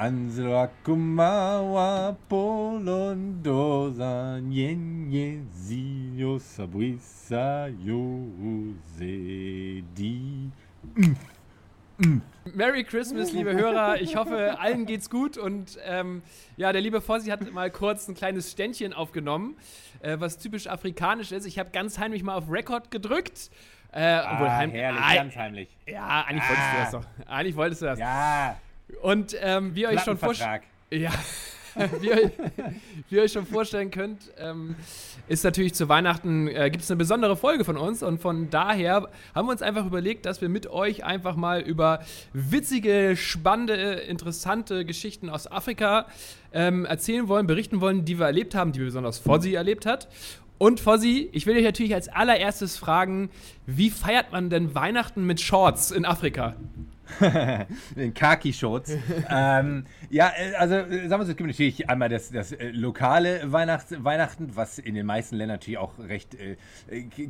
Ansela kumawa polondosa nyenye zio sabuisa yose di. Merry Christmas, liebe Hörer. Ich hoffe, allen geht's gut. Und ähm, ja, der liebe Fossi hat mal kurz ein kleines Ständchen aufgenommen, äh, was typisch afrikanisch ist. Ich habe ganz heimlich mal auf Record gedrückt. Äh, obwohl Ah, heim- herrlich, Ah, ganz heimlich. Ja, eigentlich wolltest du das doch. Eigentlich wolltest du das. Ja, Und ähm, wie ihr euch schon. Ja. wie, ihr, wie ihr euch schon vorstellen könnt, ähm, ist natürlich zu Weihnachten, äh, gibt es eine besondere Folge von uns und von daher haben wir uns einfach überlegt, dass wir mit euch einfach mal über witzige, spannende, interessante Geschichten aus Afrika ähm, erzählen wollen, berichten wollen, die wir erlebt haben, die besonders Fossi erlebt hat. Und Fossi, ich will dich natürlich als allererstes fragen, wie feiert man denn Weihnachten mit Shorts in Afrika? den Khaki-Shorts. ähm, ja, äh, also äh, sagen wir so, es gibt natürlich einmal das, das äh, lokale Weihnachts Weihnachten, was in den meisten Ländern natürlich auch recht äh,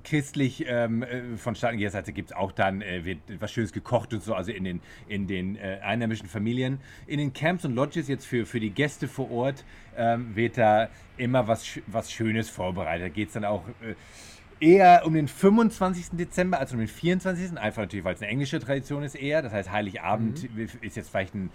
christlich ähm, äh, vonstatten geht. Da gibt es auch dann, äh, wird was Schönes gekocht und so, also in den, in den äh, einheimischen Familien. In den Camps und Lodges jetzt für, für die Gäste vor Ort ähm, wird da immer was, was Schönes vorbereitet. Da geht es dann auch... Äh, eher um den 25. Dezember als um den 24. Einfach natürlich, weil es eine englische Tradition ist eher. Das heißt, Heiligabend ist jetzt vielleicht ein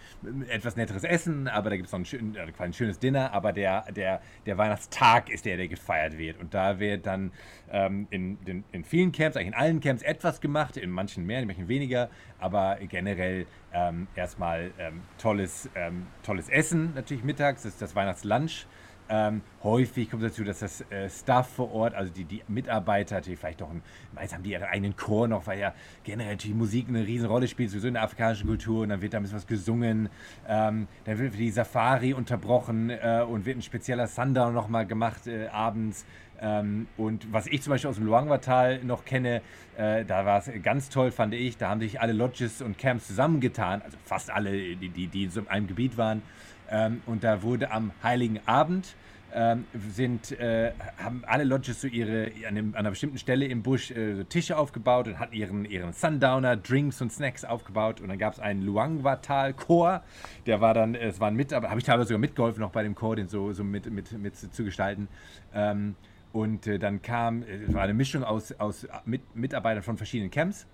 etwas netteres Essen, aber da gibt es noch ein, schön, äh, ein schönes Dinner. Aber der, der, der Weihnachtstag ist der, der gefeiert wird. Und da wird dann ähm, in, den, in vielen Camps, eigentlich in allen Camps etwas gemacht, in manchen mehr, in manchen weniger. Aber generell ähm, erstmal ähm, tolles, ähm, tolles Essen natürlich mittags, das ist das Weihnachtslunch. Ähm, häufig kommt dazu, dass das äh, Staff vor Ort, also die, die Mitarbeiter, die vielleicht noch, ein, meist haben die ihren eigenen Chor noch, weil ja generell natürlich Musik eine Riesenrolle spielt, sowieso in der afrikanischen Kultur und dann wird da ein bisschen was gesungen, ähm, dann wird die Safari unterbrochen äh, und wird ein spezieller Sundown nochmal gemacht äh, abends. Ähm, und was ich zum Beispiel aus dem Luangwa-Tal noch kenne, äh, da war es ganz toll, fand ich, da haben sich alle Lodges und Camps zusammengetan, also fast alle, die, die, die so in einem Gebiet waren. Ähm, und da wurde am Heiligen Abend ähm, sind, äh, haben alle Lodges so ihre, an, dem, an einer bestimmten Stelle im Busch äh, so Tische aufgebaut und hatten ihren, ihren Sundowner, Drinks und Snacks aufgebaut. Und dann gab es einen Luangwa-Tal-Chor, der war dann, es waren mit, aber habe ich teilweise sogar mitgeholfen, noch bei dem Chor, den so, so mit, mit, mit zu gestalten. Ähm, und äh, dann kam, äh, es war eine Mischung aus, aus mit, Mitarbeitern von verschiedenen Camps.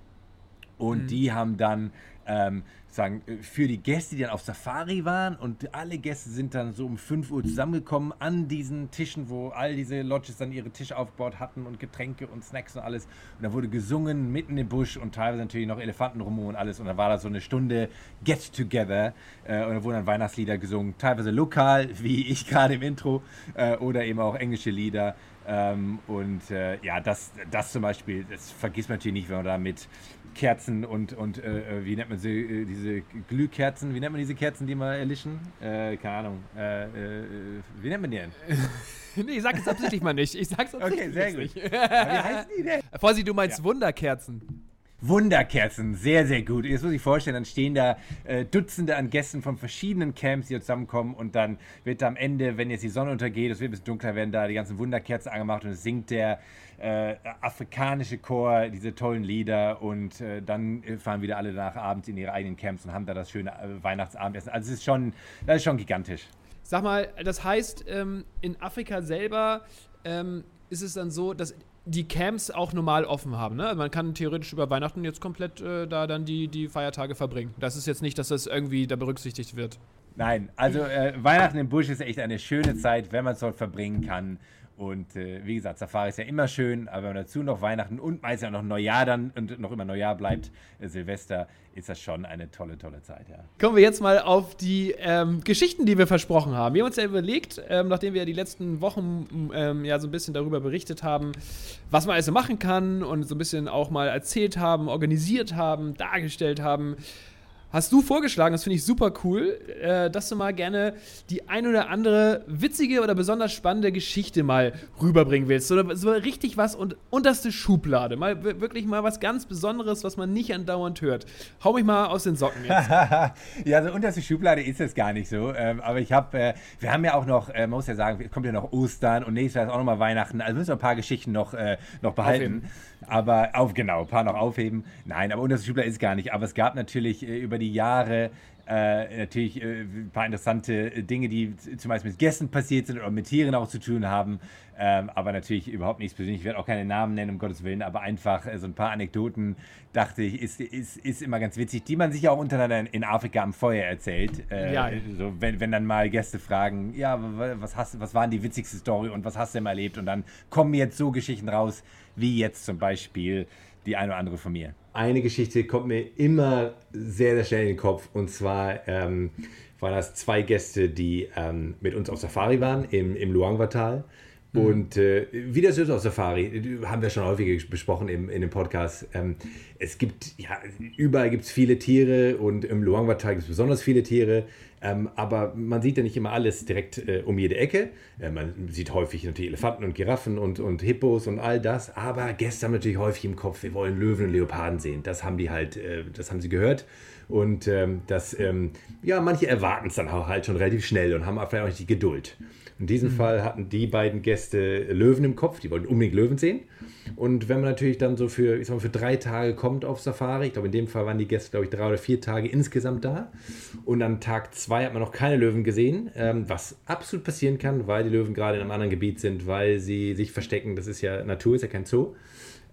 Und die haben dann ähm, sagen, für die Gäste, die dann auf Safari waren und alle Gäste sind dann so um 5 Uhr zusammengekommen an diesen Tischen, wo all diese Lodges dann ihre Tische aufgebaut hatten und Getränke und Snacks und alles. Und da wurde gesungen mitten im Busch und teilweise natürlich noch Elefanten rum und alles. Und dann war da so eine Stunde Get Together äh, und da wurden dann Weihnachtslieder gesungen, teilweise lokal, wie ich gerade im Intro, äh, oder eben auch englische Lieder. Ähm, und äh, ja, das, das zum Beispiel, das vergisst man natürlich nicht, wenn man da mit Kerzen und, und äh, wie nennt man sie, äh, diese Glühkerzen, wie nennt man diese Kerzen, die mal erlischen? Äh, keine Ahnung. Äh, äh, wie nennt man die denn? nee, ich sag es absichtlich mal nicht. Ich sag's absichtlich Okay, sehr gut. nicht. Aber wie heißen die denn? Fossi, du meinst Wunderkerzen. Wunderkerzen, sehr, sehr gut. Jetzt muss ich vorstellen, dann stehen da äh, Dutzende an Gästen von verschiedenen Camps, die zusammenkommen und dann wird am Ende, wenn jetzt die Sonne untergeht, es wird ein bisschen dunkler, werden da die ganzen Wunderkerzen angemacht und es singt der äh, afrikanische Chor diese tollen Lieder und äh, dann fahren wieder alle danach abends in ihre eigenen Camps und haben da das schöne äh, Weihnachtsabendessen. Also es ist schon, das ist schon gigantisch. Sag mal, das heißt, ähm, in Afrika selber ähm, ist es dann so, dass die Camps auch normal offen haben. Ne? Also man kann theoretisch über Weihnachten jetzt komplett äh, da dann die, die Feiertage verbringen. Das ist jetzt nicht, dass das irgendwie da berücksichtigt wird. Nein, also äh, Weihnachten im Busch ist echt eine schöne Zeit, wenn man es dort verbringen kann. Und äh, wie gesagt, Safari ist ja immer schön, aber wenn man dazu noch Weihnachten und meistens auch noch Neujahr dann und noch immer Neujahr bleibt, äh, Silvester, ist das schon eine tolle, tolle Zeit, ja. Kommen wir jetzt mal auf die ähm, Geschichten, die wir versprochen haben. Wir haben uns ja überlegt, ähm, nachdem wir ja die letzten Wochen ähm, ja so ein bisschen darüber berichtet haben, was man also machen kann und so ein bisschen auch mal erzählt haben, organisiert haben, dargestellt haben, hast du vorgeschlagen, das finde ich super cool, äh, dass du mal gerne die ein oder andere witzige oder besonders spannende Geschichte mal rüberbringen willst. Oder so richtig was und unterste Schublade. Mal wirklich mal was ganz Besonderes, was man nicht andauernd hört. Hau mich mal aus den Socken jetzt. ja, also unterste Schublade ist es gar nicht so. Ähm, aber ich habe, äh, wir haben ja auch noch, äh, man muss ja sagen, kommt ja noch Ostern und nächstes Jahr ist auch nochmal Weihnachten. Also müssen wir ein paar Geschichten noch, äh, noch behalten. Aufheben. Aber auf, genau, ein paar noch aufheben. Nein, aber unterste Schublade ist gar nicht. Aber es gab natürlich äh, über die Jahre äh, natürlich äh, ein paar interessante Dinge, die zumeist mit Gästen passiert sind oder mit Tieren auch zu tun haben. Ähm, aber natürlich überhaupt nichts persönlich. Ich werde auch keine Namen nennen, um Gottes Willen, aber einfach äh, so ein paar Anekdoten, dachte ich, ist, ist, ist immer ganz witzig, die man sich auch untereinander in, in Afrika am Feuer erzählt. Äh, ja. So, wenn, wenn dann mal Gäste fragen, ja, was, hast, was waren die witzigste Story und was hast du denn erlebt? Und dann kommen jetzt so Geschichten raus, wie jetzt zum Beispiel die eine oder andere von mir eine Geschichte kommt mir immer sehr, sehr schnell in den Kopf. Und zwar ähm, waren das zwei Gäste, die ähm, mit uns auf Safari waren im, im Luangwa-Tal. Mhm. Und äh, wie das ist auf Safari, haben wir schon häufig besprochen im, in dem Podcast. Ähm, es gibt, ja, überall gibt es viele Tiere und im Luangwa-Tal gibt es besonders viele Tiere. Ähm, aber man sieht ja nicht immer alles direkt äh, um jede Ecke. Äh, man sieht häufig natürlich Elefanten und Giraffen und, und Hippos und all das. Aber Gäste haben natürlich häufig im Kopf, wir wollen Löwen und Leoparden sehen. Das haben die halt, äh, das haben sie gehört. Und ähm, das, ähm, ja, manche erwarten es dann auch halt schon relativ schnell und haben vielleicht auch nicht die Geduld. In diesem mhm. Fall hatten die beiden Gäste Löwen im Kopf, die wollten unbedingt Löwen sehen. Und wenn man natürlich dann so für, ich sag mal, für drei Tage kommt auf Safari, ich glaube, in dem Fall waren die Gäste, glaube ich, drei oder vier Tage insgesamt da. Und an Tag zwei hat man noch keine Löwen gesehen, ähm, was absolut passieren kann, weil die Löwen gerade in einem anderen Gebiet sind, weil sie sich verstecken. Das ist ja Natur, ist ja kein Zoo.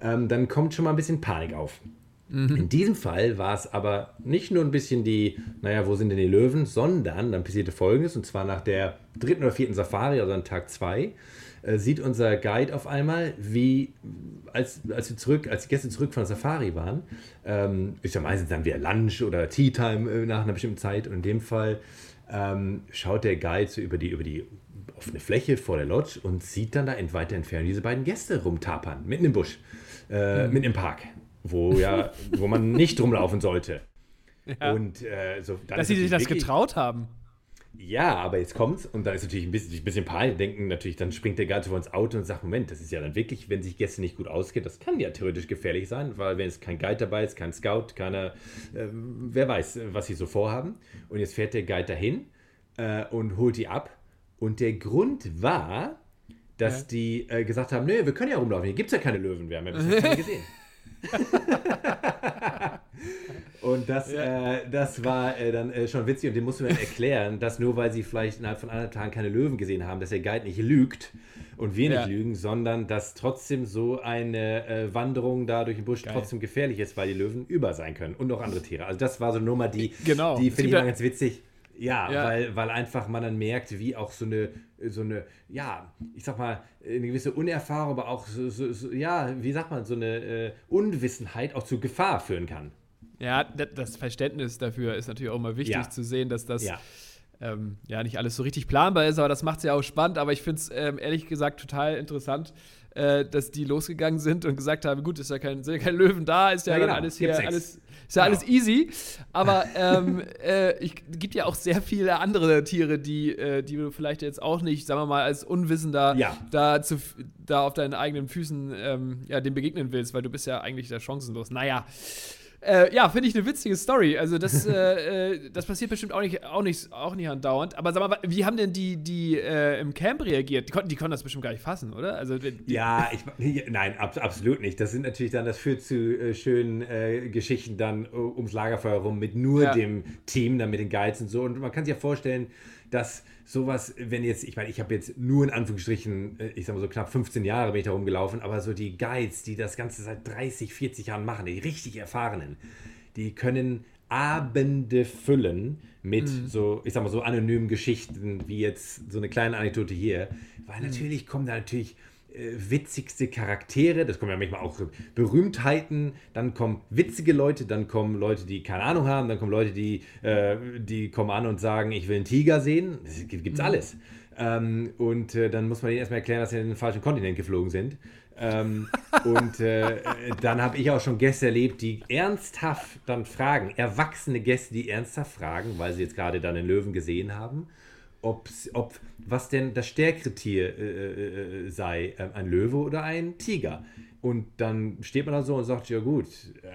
Ähm, dann kommt schon mal ein bisschen Panik auf. Mhm. In diesem Fall war es aber nicht nur ein bisschen die, naja, wo sind denn die Löwen, sondern dann passierte Folgendes, und zwar nach der dritten oder vierten Safari, also an Tag zwei, äh, sieht unser Guide auf einmal, wie, als, als wir zurück, als die Gäste zurück von der Safari waren, ähm, ist ja meistens dann wieder Lunch oder Tea Time äh, nach einer bestimmten Zeit, und in dem Fall ähm, schaut der Guide so über die, über die offene Fläche vor der Lodge und sieht dann da in weiter Entfernung diese beiden Gäste rumtapern, mitten im Busch, äh, mhm. mitten im Park wo, ja, wo man nicht rumlaufen sollte. Ja. Und, äh, so, Dass sie sich das getraut haben. Ja, aber jetzt kommt's und da ist natürlich ein bisschen, ein bisschen peinlich. Denken natürlich, dann springt der Guide vor ins Auto und sagt: Moment, das ist ja dann wirklich, wenn sich Gäste nicht gut auskennen, das kann ja theoretisch gefährlich sein, weil wenn es kein Guide dabei ist, kein Scout, keiner, äh, wer weiß, was sie so vorhaben. Und jetzt fährt der Guide dahin äh, und holt die ab. Und der Grund war, dass ja. die äh, gesagt haben: Nö, wir können ja rumlaufen, hier gibt es ja keine Löwen, wir haben ja bisher keine gesehen. und das, ja. äh, das war äh, dann äh, schon witzig und dem mussten wir erklären, dass nur weil sie vielleicht innerhalb von anderthalb Tagen keine Löwen gesehen haben, dass der Guide nicht lügt und wir nicht ja. lügen, sondern dass trotzdem so eine äh, Wanderung da durch den Busch Geil. trotzdem gefährlich ist, weil die Löwen über sein können und auch andere Tiere. Also das war so eine Nummer, die, genau. die finde ich mal ganz witzig. Ja, ja, Weil, weil einfach man dann merkt, wie auch so eine, so eine, ja, ich sag mal, eine gewisse Unerfahrung, aber auch so, so, so ja, wie sagt man, so eine äh, Unwissenheit auch zu Gefahr führen kann. Ja, das Verständnis dafür ist natürlich auch immer wichtig ja. zu sehen, dass das ja. Ähm, ja nicht alles so richtig planbar ist, aber das macht es ja auch spannend. Aber ich finde es ähm, ehrlich gesagt total interessant, äh, dass die losgegangen sind und gesagt haben: gut, ist ja kein, sind ja kein Löwen da, ist ja, genau. alles hier, alles ist ja genau. alles easy. Aber ähm, äh, es gibt ja auch sehr viele andere Tiere, die, äh, die du vielleicht jetzt auch nicht, sagen wir mal, als Unwissender ja. da, zu, da auf deinen eigenen Füßen ähm, ja, dem begegnen willst, weil du bist ja eigentlich da chancenlos. Naja. Äh, ja, finde ich eine witzige Story. Also das, äh, äh, das passiert bestimmt auch nicht, auch, nicht, auch nicht andauernd. Aber sag mal, wie haben denn die, die äh, im Camp reagiert? Die konnten, die konnten das bestimmt gar nicht fassen, oder? Also, ja, ich, nein, ab, absolut nicht. Das sind natürlich dann, das führt zu äh, schönen äh, Geschichten dann ums Lagerfeuer rum mit nur ja. dem Team, dann mit den Guides und so. Und man kann sich ja vorstellen, dass sowas, wenn jetzt, ich meine, ich habe jetzt nur in Anführungsstrichen, äh, ich sag mal so knapp 15 Jahre bin ich da rumgelaufen, aber so die Guides, die das Ganze seit 30, 40 Jahren machen, die richtig erfahrenen, die können Abende füllen mit Mhm. so, ich sag mal, so anonymen Geschichten, wie jetzt so eine kleine Anekdote hier. Weil Mhm. natürlich kommen da natürlich witzigste Charaktere, das kommen ja manchmal auch Berühmtheiten, dann kommen witzige Leute, dann kommen Leute, die keine Ahnung haben, dann kommen Leute, die, äh, die kommen an und sagen, ich will einen Tiger sehen. Das gibt- Mhm. gibt's alles. Ähm, und äh, dann muss man denen erstmal erklären, dass sie in den falschen Kontinent geflogen sind. Ähm, und äh, äh, dann habe ich auch schon Gäste erlebt, die ernsthaft dann fragen, erwachsene Gäste, die ernsthaft fragen, weil sie jetzt gerade dann den Löwen gesehen haben, ob's- ob was denn das stärkere Tier äh, äh, sei, äh, ein Löwe oder ein Tiger. Und dann steht man da so und sagt, ja gut, äh,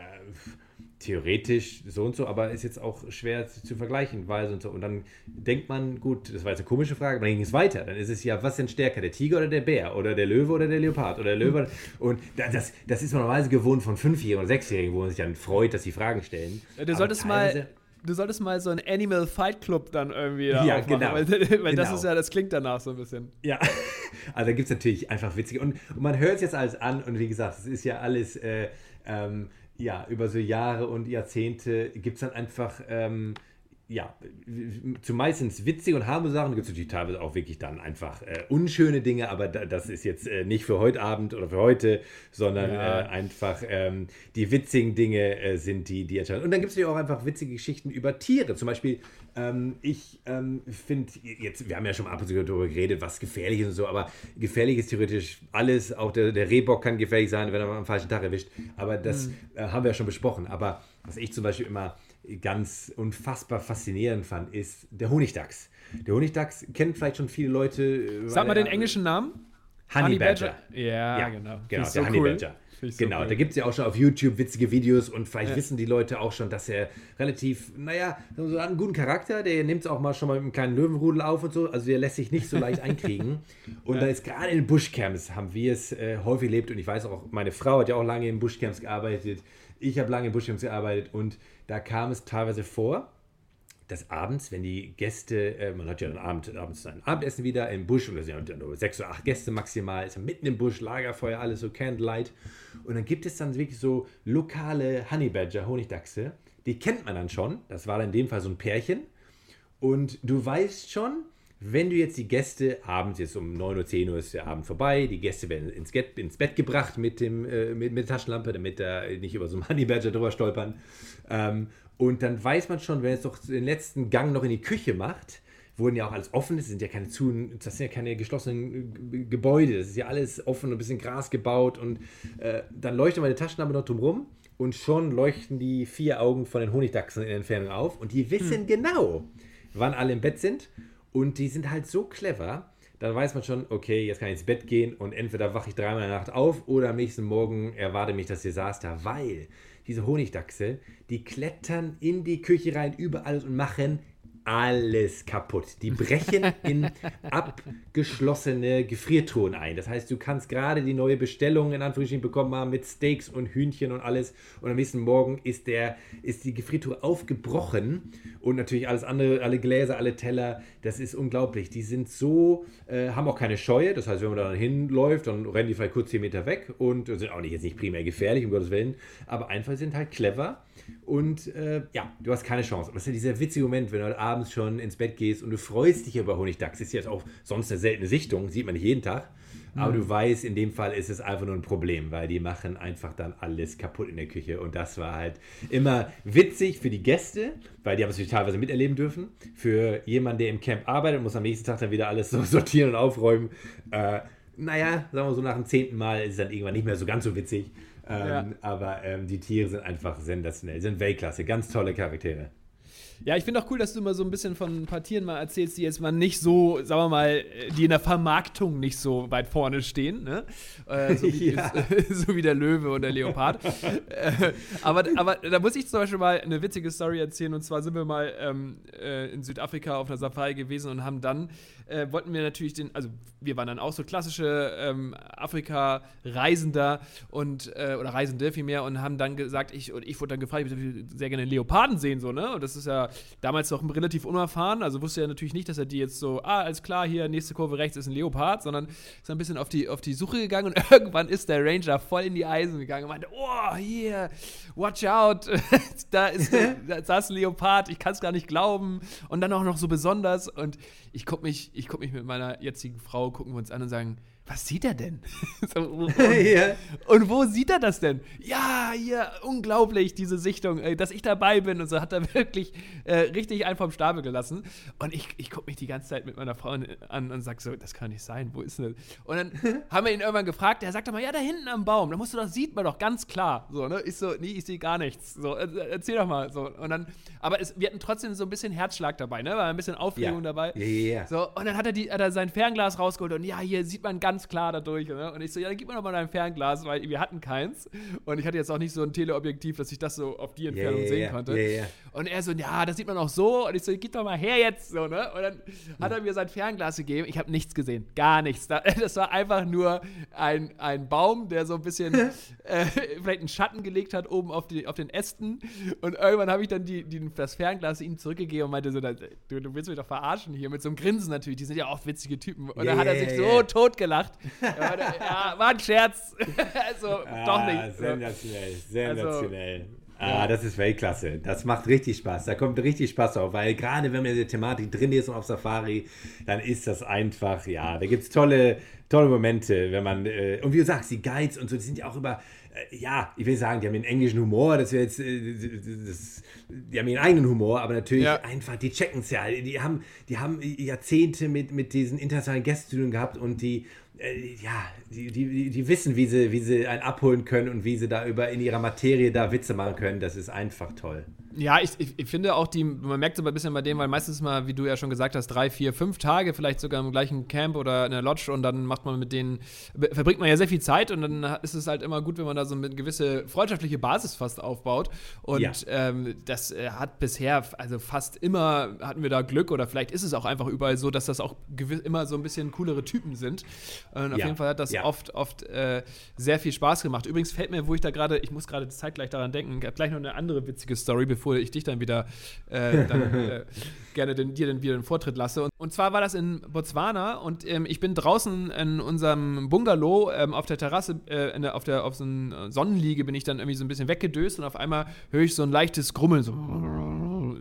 theoretisch so und so, aber ist jetzt auch schwer zu, zu vergleichen, weil so und so. Und dann denkt man, gut, das war jetzt eine komische Frage, aber dann ging es weiter. Dann ist es ja, was denn stärker, der Tiger oder der Bär oder der Löwe oder der Leopard oder der Löwe. Und da- das, das ist man normalerweise gewohnt von Fünfjährigen oder Sechsjährigen, wo man sich dann freut, dass sie Fragen stellen. Du Aber solltest mal. Du solltest mal so einen Animal Fight Club dann irgendwie da Ja, aufmachen, genau. Weil, weil das Genau. ist ja, das klingt danach so ein bisschen. Ja, also da gibt es natürlich einfach witzige. Und, und man hört es jetzt alles an und wie gesagt, es ist ja alles, äh, ähm, ja, über so Jahre und Jahrzehnte gibt es dann einfach, ähm, ja, zumeistens witzige und harmlose Sachen. Da gibt es natürlich teilweise auch wirklich dann einfach äh, unschöne Dinge, aber da, das ist jetzt äh, nicht für heute Abend oder für heute, sondern Ja. äh, einfach ähm, die witzigen Dinge äh, sind die, die entscheiden. Und dann gibt es natürlich auch einfach witzige Geschichten über Tiere. Zum Beispiel, ähm, ich ähm, finde jetzt, wir haben ja schon mal ab und zu darüber geredet, was gefährlich ist und so, aber gefährlich ist theoretisch alles. Auch der, der Rehbock kann gefährlich sein, wenn er mal am falschen Tag erwischt. Aber das äh, haben wir ja schon besprochen. Aber was ich zum Beispiel immer ganz unfassbar faszinierend fand, ist der Honigdachs. Der Honigdachs kennen vielleicht schon viele Leute. äh, Sag mal den englischen Namen. Honey Badger. Ja, genau. Genau, so der Honey cool. Badger. So genau, cool. da gibt es ja auch schon auf YouTube witzige Videos und vielleicht wissen die Leute auch schon, dass er relativ, naja, so einen guten Charakter, der nimmt es auch mal schon mal mit einem kleinen Löwenrudel auf und so, also der lässt sich nicht so leicht einkriegen. Und da ist gerade in Bushcamps haben wir es äh, häufig erlebt und ich weiß auch, meine Frau hat ja auch lange in Bushcamps gearbeitet, ich habe lange in Bushcamps gearbeitet und da kam es teilweise vor, dass abends, wenn die Gäste, äh, man hat ja dann Abend, abends ein Abendessen wieder im Busch und da sind ja nur sechs oder acht Gäste maximal, ist ja mitten im Busch, Lagerfeuer, alles so Candlelight. Und dann gibt es dann wirklich so lokale Honey Badger, Honigdachse, die kennt man dann schon. Das war dann in dem Fall so ein Pärchen. Und du weißt schon, wenn du jetzt die Gäste abends, jetzt um 9 Uhr, 10 Uhr ist der Abend vorbei, die Gäste werden ins, Get, ins Bett gebracht mit, dem, äh, mit, mit der Taschenlampe, damit da nicht über so einen Honey Badger drüber stolpern. Ähm, und dann weiß man schon, wenn es doch den letzten Gang noch in die Küche macht, wo ja auch alles offen ist, sind ja keine zu, das sind ja keine geschlossenen äh, Gebäude, das ist ja alles offen und ein bisschen Gras gebaut und äh, dann leuchtet meine Taschenlampe noch drumrum und schon leuchten die vier Augen von den Honigdachsen in der Entfernung auf und die wissen genau, wann alle im Bett sind und die sind halt so clever, dann weiß man schon, okay, jetzt kann ich ins Bett gehen und entweder wache ich dreimal in der Nacht auf oder am nächsten Morgen erwarte mich das Desaster, weil diese Honigdachse, die klettern in die Küche rein, überall und machen alles kaputt. Die brechen in abgeschlossene Gefriertruhen ein. Das heißt, du kannst gerade die neue Bestellung in Anführungsstrichen bekommen haben mit Steaks und Hühnchen und alles. Und am nächsten Morgen ist, der, ist die Gefriertruhe aufgebrochen und natürlich alles andere, alle Gläser, alle Teller. Das ist unglaublich. Die sind so, äh, haben auch keine Scheue. Das heißt, wenn man da hinläuft, dann rennen die vielleicht kurz 10 Meter weg und sind auch nicht, jetzt nicht primär gefährlich, um Gottes Willen, aber einfach sind halt clever. Und äh, ja, du hast keine Chance. Aber das ist ja dieser witzige Moment, wenn du halt abends schon ins Bett gehst und du freust dich über Honigdachs. Das ist jetzt auch sonst eine seltene Sichtung, sieht man nicht jeden Tag. Aber du weißt, in dem Fall ist es einfach nur ein Problem, weil die machen einfach dann alles kaputt in der Küche. Und das war halt immer witzig für die Gäste, weil die haben es teilweise miterleben dürfen. Für jemanden, der im Camp arbeitet, muss am nächsten Tag dann wieder alles so sortieren und aufräumen. Äh, naja, sagen wir so, nach dem zehnten Mal ist es dann irgendwann nicht mehr so ganz so witzig. Ähm, Ja. Aber ähm, die Tiere sind einfach sensationell, sind Weltklasse, ganz tolle Charaktere. Ja, ich finde auch cool, dass du immer so ein bisschen von ein paar Tieren mal erzählst, die jetzt mal nicht so, sagen wir mal, die in der Vermarktung nicht so weit vorne stehen, ne? Äh, so, wie, Ja. so wie der Löwe und der Leopard. äh, aber, aber da muss ich zum Beispiel mal eine witzige Story erzählen. Und zwar sind wir mal ähm, äh, in Südafrika auf einer Safari gewesen und haben dann, äh, wollten wir natürlich den, also wir waren dann auch so klassische ähm, Afrika-Reisender und, äh, oder Reisende vielmehr und haben dann gesagt, ich, und ich wurde dann gefragt, ich würde sehr gerne Leoparden sehen, so, ne? Und das ist ja damals noch relativ unerfahren, also wusste er natürlich nicht, dass er die jetzt so, ah, alles klar, hier, nächste Kurve rechts ist ein Leopard, sondern ist ein bisschen auf die, auf die Suche gegangen und irgendwann ist der Ranger voll in die Eisen gegangen und meinte, oh, hier, watch out, da ist, da ist ein Leopard, ich kann es gar nicht glauben. Und dann auch noch so besonders und ich gucke mich, ich guck mich mit meiner jetzigen Frau, gucken wir uns an und sagen, was sieht er denn? und, Ja. und wo sieht er das denn? Ja, hier, unglaublich, diese Sichtung, äh, dass ich dabei bin und so hat er wirklich äh, richtig einen vom Stapel gelassen. Und ich, ich gucke mich die ganze Zeit mit meiner Frau an und sag so, das kann nicht sein, wo ist denn das? Und dann haben wir ihn irgendwann gefragt, er sagt doch mal, ja, da hinten am Baum, da musst du doch, sieht man doch ganz klar. So, ne? Ich so, nee, ich sehe gar nichts. So, äh, erzähl doch mal. So. Und dann, aber es, wir hatten trotzdem so ein bisschen Herzschlag dabei, ne? War ein bisschen Aufregung Ja. dabei. Ja, ja, ja. So, und dann hat er, die, hat er sein Fernglas rausgeholt und ja, hier sieht man ganz klar dadurch. Ne? Und ich so, ja, dann gib mir doch mal dein Fernglas, weil wir hatten keins. Und ich hatte jetzt auch nicht so ein Teleobjektiv, dass ich das so auf die Entfernung ja, sehen ja, konnte. ja. Und er so, ja, das sieht man auch so. Und ich so, gib doch mal her jetzt. So, ne? Und dann hat er mir sein Fernglas gegeben. Ich habe nichts gesehen. Gar nichts. Da- Das war einfach nur ein, ein Baum, der so ein bisschen äh, vielleicht einen Schatten gelegt hat oben auf, die, auf den Ästen. Und irgendwann habe ich dann die, die, das Fernglas ihm zurückgegeben und meinte so, du, du willst mich doch verarschen hier. Mit so einem Grinsen natürlich. Die sind ja auch witzige Typen. Und dann hat er sich so totgelacht. Ja, ja, war ein Scherz. also, doch Ah, nicht. So. Sensationell, sensationell. Also, Ah, das ist Weltklasse. Das macht richtig Spaß. Da kommt richtig Spaß auf, weil gerade wenn man in der Thematik drin ist und auf Safari, dann ist das einfach, ja, da gibt es tolle, tolle Momente, wenn man, äh, und wie du sagst, die Guides und so, die sind ja auch über, äh, ja, ich will sagen, die haben den englischen Humor, das wäre jetzt, äh, das, die haben ihren eigenen Humor, aber natürlich Ja. einfach, die checken es ja. Die haben, die haben Jahrzehnte mit, mit diesen internationalen Gästen zu tun gehabt und die, äh, ja, die, die, die- wissen, wie sie, wie sie einen abholen können und wie sie da über in ihrer Materie da Witze machen können. Das ist einfach toll. Ja, ich, ich, ich finde auch die, man merkt es aber ein bisschen bei dem, weil meistens mal, wie du ja schon gesagt hast, drei, vier, fünf Tage, vielleicht sogar im gleichen Camp oder in der Lodge und dann macht man mit denen, verbringt man ja sehr viel Zeit und dann ist es halt immer gut, wenn man da so eine gewisse freundschaftliche Basis fast aufbaut. Und Ja. ähm, das äh, hat bisher, also fast immer hatten wir da Glück oder vielleicht ist es auch einfach überall so, dass das auch gewiss, immer so ein bisschen coolere Typen sind. Und auf Ja. jeden Fall hat das Ja. oft, oft äh, sehr viel Spaß gemacht. Übrigens fällt mir, wo ich da gerade, ich muss gerade zeitgleich daran denken, ich gleich noch eine andere witzige Story, bevor ich dich dann wieder äh, dann, äh, gerne den, dir dann wieder den Vortritt lasse. Und, und zwar war das in Botswana und ähm, ich bin draußen in unserem Bungalow ähm, auf der Terrasse, äh, der, auf der auf so einer Sonnenliege bin ich dann irgendwie so ein bisschen weggedöst und auf einmal höre ich so ein leichtes Grummeln, so,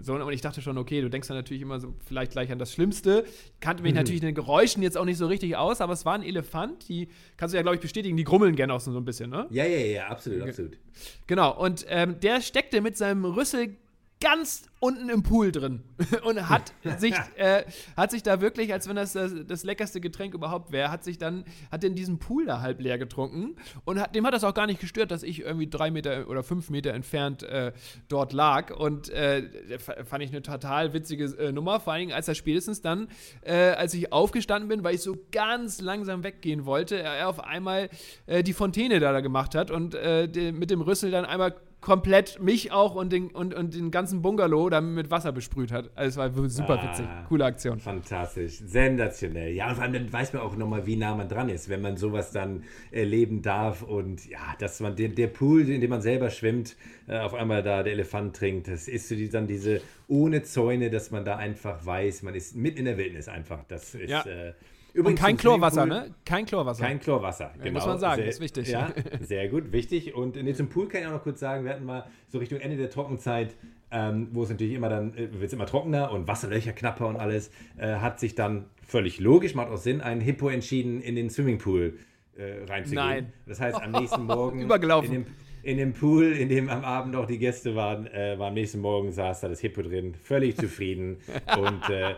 so und ich dachte schon, okay, du denkst dann natürlich immer so vielleicht gleich an das Schlimmste. Kannte mich natürlich in den Geräuschen jetzt auch nicht so richtig aus, aber es war ein Elefant, die kannst du ja glaube ich bestätigen, die grummeln gerne auch so ein bisschen, ne? Ja, ja, ja, absolut, absolut. Genau, und ähm, der steckte mit seinem Rüssel ganz unten im Pool drin. Und hat sich, äh, hat sich da wirklich, als wenn das das, das leckerste Getränk überhaupt wäre, hat sich dann, hat in diesen Pool da halb leer getrunken. Und hat, dem hat das auch gar nicht gestört, dass ich irgendwie drei Meter oder fünf Meter entfernt äh, dort lag. Und äh, fand ich eine total witzige äh, Nummer, vor allen Dingen, als er spätestens dann, äh, als ich aufgestanden bin, weil ich so ganz langsam weggehen wollte, er auf einmal äh, die Fontäne da, da gemacht hat und mit dem Rüssel dann einmal komplett mich auch und den, und, und den ganzen Bungalow dann mit Wasser besprüht hat. Also es war super Ah. witzig. Coole Aktion. Fantastisch, sensationell. Ja, und vor allem dann weiß man auch nochmal, wie nah man dran ist, wenn man sowas dann erleben darf. Und ja, dass man den, der Pool, in dem man selber schwimmt, äh, auf einmal da der Elefant trinkt, das ist so die, dann diese ohne Zäune, dass man da einfach weiß, man ist mitten in der Wildnis einfach. Das ist Ja. äh, Und übrigens kein zum Chlorwasser, ne? Kein Chlorwasser. Kein Chlorwasser, genau. muss man sagen, sehr, ist wichtig. Ja, sehr gut, wichtig. Und nee, zum Pool kann ich auch noch kurz sagen, wir hatten mal so Richtung Ende der Trockenzeit, ähm, wo es natürlich immer dann, äh, wird es immer trockener und Wasserlöcher knapper und alles, äh, hat sich dann völlig logisch, macht auch Sinn, ein Hippo entschieden, in den Swimmingpool äh, reinzugehen. Nein. Das heißt, am nächsten Morgen Übergelaufen. In dem, in dem Pool, in dem am Abend auch die Gäste waren, äh, war am nächsten Morgen saß da das Hippo drin, völlig zufrieden. und äh,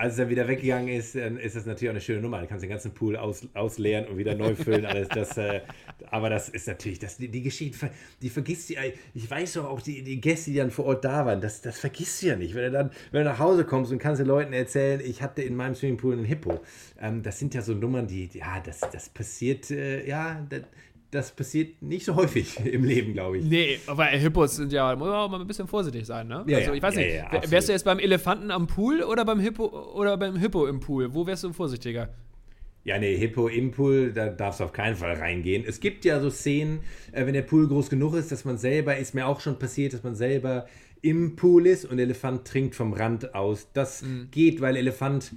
als dann wieder weggegangen ist, dann ist das natürlich auch eine schöne Nummer. Dann kannst du den ganzen Pool aus, ausleeren und wieder neu füllen. Alles das, äh, aber das ist natürlich, das, die, die Geschichte, die vergisst du. ja. Ich weiß doch auch, die, die Gäste, die dann vor Ort da waren, das, das vergisst du ja nicht. Wenn du dann, wenn du nach Hause kommst und kannst den Leuten erzählen, ich hatte in meinem Swimmingpool einen Hippo. Ähm, das sind ja so Nummern, die, ja, das, das passiert, äh, ja, das, das passiert nicht so häufig im Leben, glaube ich. Nee, aber Hippos sind ja, muss man auch mal ein bisschen vorsichtig sein, ne? Ja, also ich weiß ja, nicht, ja, wärst du jetzt beim Elefanten am Pool oder beim Hippo oder beim Hippo im Pool? Wo wärst du vorsichtiger? Ja, nee, Hippo im Pool, da darfst du auf keinen Fall reingehen. Es gibt ja so Szenen, äh, wenn der Pool groß genug ist, dass man selber, ist mir auch schon passiert, dass man selber im Pool ist und der Elefant trinkt vom Rand aus. Das Mhm. geht, weil Elefant,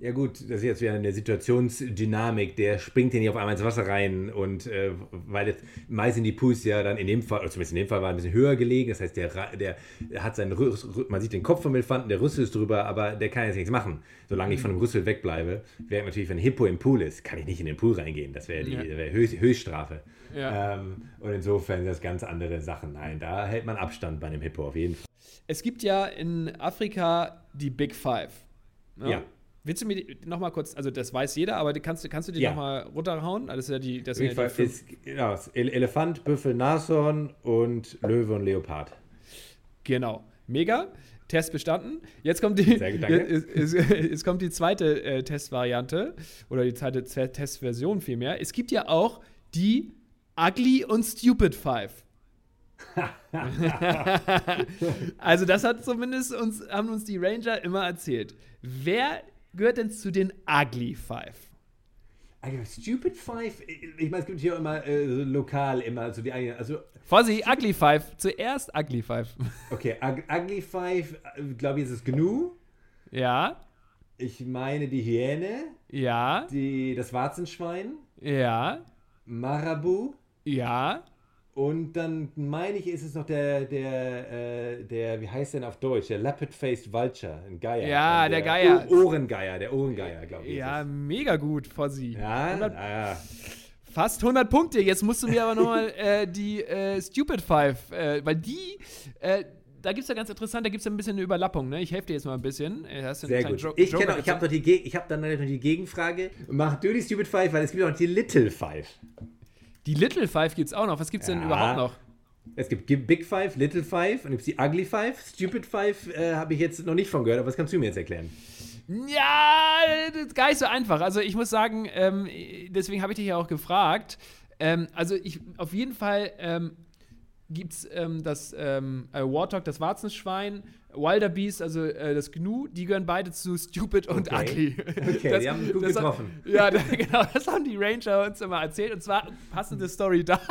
ja gut, das ist jetzt wieder eine Situationsdynamik, der springt hier nicht auf einmal ins Wasser rein und äh, weil das, meist sind die Pools ja dann in dem Fall, oder zumindest in dem Fall war ein bisschen höher gelegen, das heißt, der, der hat seinen Rüssel, man sieht den Kopf vom Elefanten, der Rüssel ist drüber, aber der kann jetzt nichts machen, solange ich von dem Rüssel wegbleibe. Während natürlich, wenn ein Hippo im Pool ist, kann ich nicht in den Pool reingehen, das wäre die Ja. wär Höchst, Höchststrafe. Ja. Ähm, und insofern sind das ganz andere Sachen. Nein, da hält man Abstand bei einem Hippo auf jeden Fall. Es gibt ja in Afrika die Big Five. ne? Ja. Willst du mir nochmal kurz, also das weiß jeder, aber kannst, du- kannst du die Ja. nochmal runterhauen? Das ist ja die, das sind ja die ist genau, Elefant, Büffel, Nashorn und Löwe und Leopard. Genau. Mega. Test bestanden. Jetzt kommt die, Sehr jetzt, jetzt, jetzt kommt die zweite äh, Testvariante oder die zweite Testversion vielmehr. Es gibt ja auch die Ugly und Stupid Five. also das hat zumindest uns, haben uns die Ranger immer erzählt. Wer gehört denn zu den Ugly Five? Also Stupid Five, ich meine, es gibt hier auch immer äh, lokal immer so die eigenen, also Vorsicht, Ugly Five. Zuerst Ugly Five. okay, Ug- Ugly Five, glaube ich, ist es Gnu. ja, Ich meine die Hyäne, ja, die, das Warzenschwein, ja, Marabu ja. Und dann meine ich, ist es noch der, der, äh, der, wie heißt der denn auf Deutsch? Der Leopard-Faced Vulture, ein Geier. Ja, Äh, der Geier. O- Ohrengeier, der Ohrengeier, glaube ich. Ja, mega gut, Fossi. ja, 100, ja. fast 100 Punkte. Jetzt musst du mir aber nochmal äh, die äh, Stupid Five, äh, weil die, äh, da gibt es ja ganz interessant, da gibt es ja ein bisschen eine Überlappung. Ne? Ich helfe dir jetzt mal ein bisschen. Äh, Sehr gut. Jo- Ich, auch- ich habe hab dann noch die Gegenfrage. Mach du die Stupid Five, weil es gibt auch noch die Little Five. Die Little Five gibt es auch noch. Was gibt es denn Ja. überhaupt noch? Es gibt Gi- Big Five, Little Five und gibt die Ugly Five. Stupid Five äh, habe ich jetzt noch nicht von gehört, aber was kannst du mir jetzt erklären? Ja, das ist gar nicht so einfach. Also ich muss sagen, ähm, deswegen habe ich dich ja auch gefragt. Ähm, also ich auf jeden Fall ähm, gibt es ähm, das ähm, äh, Warthog, das Warzenschwein, Wilder Beast, also äh, das Gnu, die gehören beide zu Stupid und Okay. Ugly. Okay, die haben gut das getroffen. Hat, ja, genau, das haben die Ranger uns immer erzählt. Und zwar passende Story da.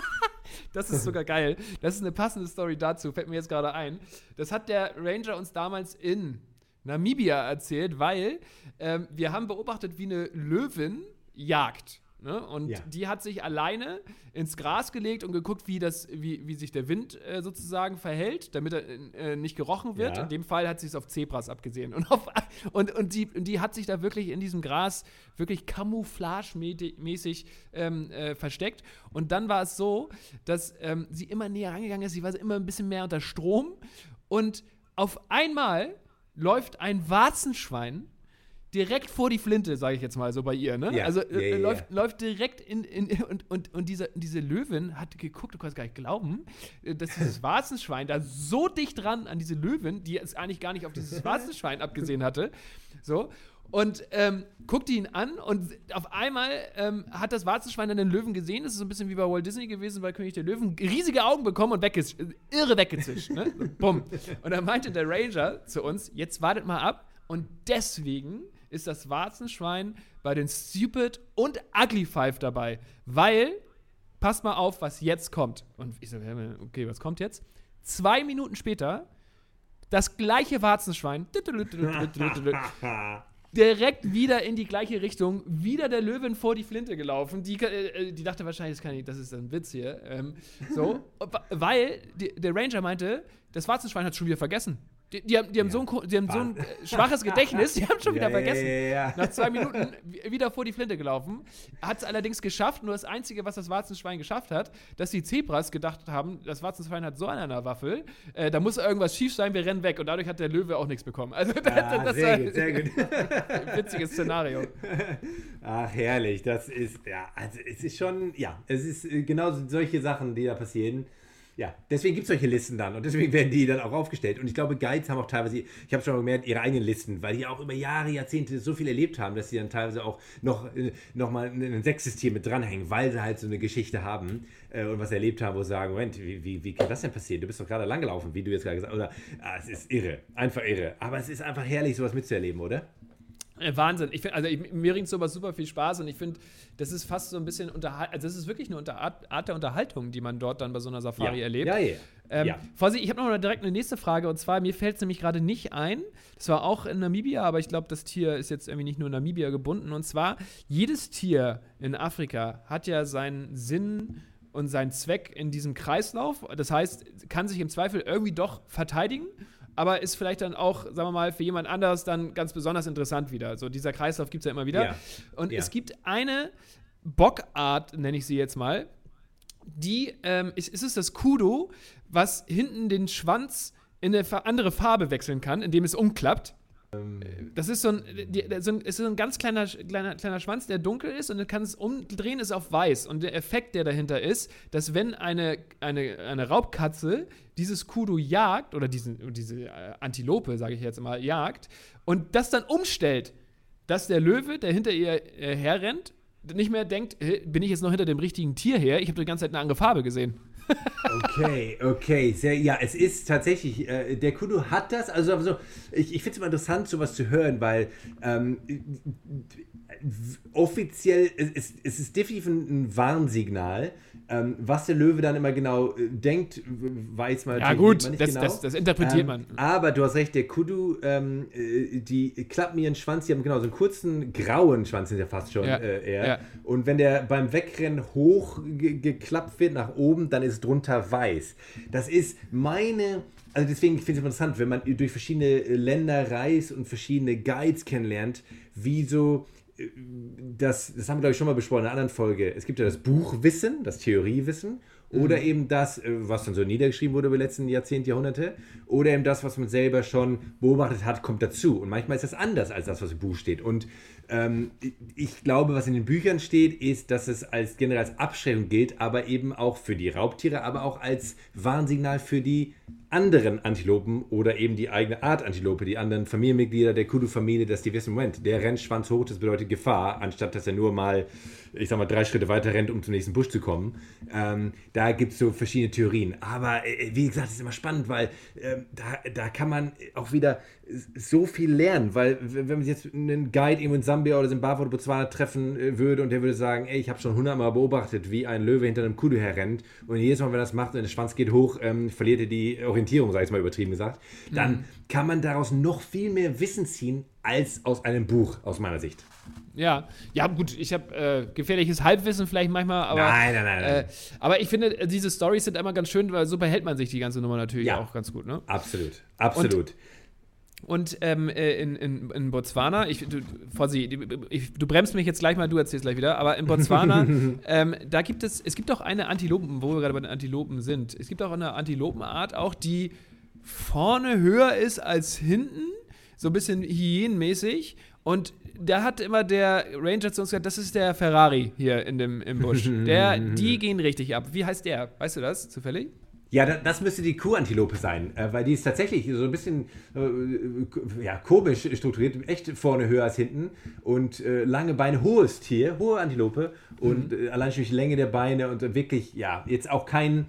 Das ist sogar geil. Das ist eine passende Story dazu, fällt mir jetzt gerade ein. Das hat der Ranger uns damals in Namibia erzählt, weil ähm, wir haben beobachtet, wie eine Löwin jagt. Ne? Und Ja. die hat sich alleine ins Gras gelegt und geguckt, wie, das, wie, wie sich der Wind äh, sozusagen verhält, damit er äh, nicht gerochen wird. Ja. In dem Fall hat sie es auf Zebras abgesehen. Und, auf, und, und, die, und die hat sich da wirklich in diesem Gras wirklich camouflagemäßig ähm, äh, versteckt. Und dann war es so, dass ähm, sie immer näher rangegangen ist. Sie war immer ein bisschen mehr unter Strom. Und auf einmal läuft ein Warzenschwein direkt vor die Flinte, sage ich jetzt mal so bei ihr, ne? Ja, Also ja, äh, ja, läuft, läuft direkt in, in und, und, und diese, diese Löwin hat geguckt, du kannst gar nicht glauben, äh, dass dieses Warzenschwein da so dicht dran an diese Löwin, die es eigentlich gar nicht auf dieses Warzenschwein abgesehen hatte, so. Und ähm, guckte ihn an und auf einmal ähm, hat das Warzenschwein dann den Löwen gesehen. Das ist so ein bisschen wie bei Walt Disney gewesen, bei König der Löwen. Riesige Augen bekommen und wegges irre weggezischt. Ne? Bumm. Und dann meinte der Ranger zu uns: Jetzt wartet mal ab. Und deswegen ist das Warzenschwein bei den Stupid und Ugly Five dabei. Weil, passt mal auf, was jetzt kommt. Und ich so, okay, was kommt jetzt? Zwei Minuten später, das gleiche Warzenschwein direkt wieder in die gleiche Richtung, wieder der Löwin vor die Flinte gelaufen. Die, äh, die dachte wahrscheinlich, das, kann ich, das ist ein Witz hier. Ähm, so, weil die, der Ranger meinte, das Warzenschwein hat schon wieder vergessen. Die, die haben, die haben, so, ein, die haben so ein äh, schwaches Gedächtnis, die haben schon wieder Ja, ja, vergessen. ja, ja. Nach zwei Minuten wi- wieder vor die Flinte gelaufen. Hat es allerdings geschafft, nur das Einzige, was das Warzenschwein geschafft hat, dass die Zebras gedacht haben, das Warzenschwein hat so an der Waffel, äh, da muss irgendwas schief sein, wir rennen weg. Und dadurch hat der Löwe auch nichts bekommen. Also das, Ah, das sehr war gut, sehr gut. ein witziges Szenario. Ach, herrlich. Das ist, ja, also es ist schon, ja, es ist äh, genau solche Sachen, die da passieren. Ja, deswegen gibt es solche Listen dann und deswegen werden die dann auch aufgestellt. Und ich glaube, Guides haben auch teilweise, ich habe schon gemerkt, ihre eigenen Listen, weil die auch über Jahre, Jahrzehnte so viel erlebt haben, dass sie dann teilweise auch noch, äh, noch mal ein Sechssystem mit dranhängen, weil sie halt so eine Geschichte haben äh, und was erlebt haben, wo sie sagen, Moment, wie, wie, wie kann das denn passieren? Du bist doch gerade langgelaufen, wie du jetzt gerade gesagt hast. Oder, ah, es ist irre, einfach irre. Aber es ist einfach herrlich, sowas mitzuerleben, oder? Äh, Wahnsinn. Ich find, also ich, mir bringt sowas super viel Spaß und ich finde, das ist fast so ein bisschen Unterhalt, also das ist wirklich eine Unter Art, Art, der Unterhaltung, die man dort dann bei so einer Safari ja. erlebt. Ja, ja. Ähm, ja. Vorsicht, ich habe noch direkt eine nächste Frage und zwar, mir fällt es nämlich gerade nicht ein, das war auch in Namibia, aber ich glaube, das Tier ist jetzt irgendwie nicht nur in Namibia gebunden und zwar, jedes Tier in Afrika hat ja seinen Sinn und seinen Zweck in diesem Kreislauf, das heißt, kann sich im Zweifel irgendwie doch verteidigen aber ist vielleicht dann auch, sagen wir mal, für jemand anders dann ganz besonders interessant wieder. So dieser Kreislauf gibt es ja immer wieder. Ja. Und Ja. es gibt eine Bockart, nenne ich sie jetzt mal, die, ähm, ist, ist es das Kudo, was hinten den Schwanz in eine andere Farbe wechseln kann, indem es umklappt. Das ist so ein, so ein, ist ein ganz kleiner, kleiner, kleiner Schwanz, der dunkel ist und dann kann es umdrehen, ist auf weiß. Und der Effekt, der dahinter ist, dass wenn eine, eine, eine Raubkatze dieses Kudo jagt, oder diesen, diese äh, Antilope, sage ich jetzt mal, jagt, und das dann umstellt, dass der Löwe, der hinter ihr äh, herrennt, nicht mehr denkt, "Hä, bin ich jetzt noch hinter dem richtigen Tier her? Ich habe die ganze Zeit eine andere Farbe gesehen. Okay, okay, sehr, ja, es ist tatsächlich, äh, der Kudu hat das, also, also ich, ich finde es immer interessant, sowas zu hören, weil ähm, offiziell, es, es, ist definitiv ein, Warnsignal. Ähm, was der Löwe dann immer genau äh, denkt, weiß man Ja, gut, nicht das- genau. das- das interpretiert ähm, man. Aber du hast recht, der Kudu, ähm, äh, die klappen ihren Schwanz, die haben genau so einen kurzen grauen Schwanz, sind ja fast schon Ja, äh, eher. ja. Und wenn der beim Wegrennen hoch ge geklappt wird nach oben, dann ist es drunter weiß. Das ist meine. Also deswegen finde ich es interessant, wenn man durch verschiedene Länder reist und verschiedene Guides kennenlernt, wie so äh, das, das haben wir glaube ich schon mal besprochen in einer anderen Folge. Es gibt ja das Buchwissen, das Theoriewissen oder eben das, äh, was dann so niedergeschrieben wurde über die letzten Jahrzehnte, Jahrhunderte oder eben das, was man selber schon beobachtet hat, kommt dazu. Und manchmal ist das anders als das, was im Buch steht. Und ähm, ich glaube, was in den Büchern steht, ist, dass es als generell als Abschreckung gilt, aber eben auch für die Raubtiere, aber auch als Warnsignal für die anderen Antilopen oder eben die eigene Art Antilope, die anderen Familienmitglieder der Kudu-Familie, dass die wissen, Moment, der rennt Schwanz hoch, das bedeutet Gefahr, anstatt dass er nur mal, ich sag mal, drei Schritte weiter rennt, um zum nächsten Busch zu kommen. Ähm, da gibt es so verschiedene Theorien. Aber äh, wie gesagt, es ist immer spannend, weil ähm, da, da kann man auch wieder so viel lernen, weil wenn man jetzt einen Guide irgendwo in Sambia oder Zimbabwe oder Botswana treffen äh, würde und der würde sagen, ey, ich habe schon hundertmal beobachtet, wie ein Löwe hinter einem Kudu herrennt und jedes Mal, wenn er das macht und der Schwanz geht hoch, ähm, verliert er die Orientierung, sag ich mal übertrieben gesagt, dann kann man daraus noch viel mehr Wissen ziehen als aus einem Buch, aus meiner Sicht. Ja, ja gut, ich habe äh, gefährliches Halbwissen vielleicht manchmal, aber Nein, nein, nein, nein. Äh, aber ich finde, diese Stories sind immer ganz schön, weil so behält man sich die ganze Nummer natürlich Ja. auch ganz gut, ne? Absolut, absolut. Und ähm, äh, in, in, in Botswana, ich, du, Fossi, ich, du bremst mich jetzt gleich mal, du erzählst gleich wieder, aber in Botswana, ähm, da gibt es, es gibt auch eine Antilopen, wo wir gerade bei den Antilopen sind. Es gibt auch eine Antilopenart, auch die vorne höher ist als hinten, so ein bisschen hyänenmäßig. Und da hat immer der Ranger zu uns gesagt, das ist der Ferrari hier in dem, im Busch. Der, die gehen richtig ab. Wie heißt der? Weißt du das zufällig? Ja, da- das müsste die Kuhantilope sein, äh, weil die ist tatsächlich so ein bisschen äh, ja, komisch strukturiert, echt vorne höher als hinten und äh, lange Beine, hohes Tier, hohe Antilope und äh, allein schon durch die Länge der Beine und äh, wirklich, ja, jetzt auch kein,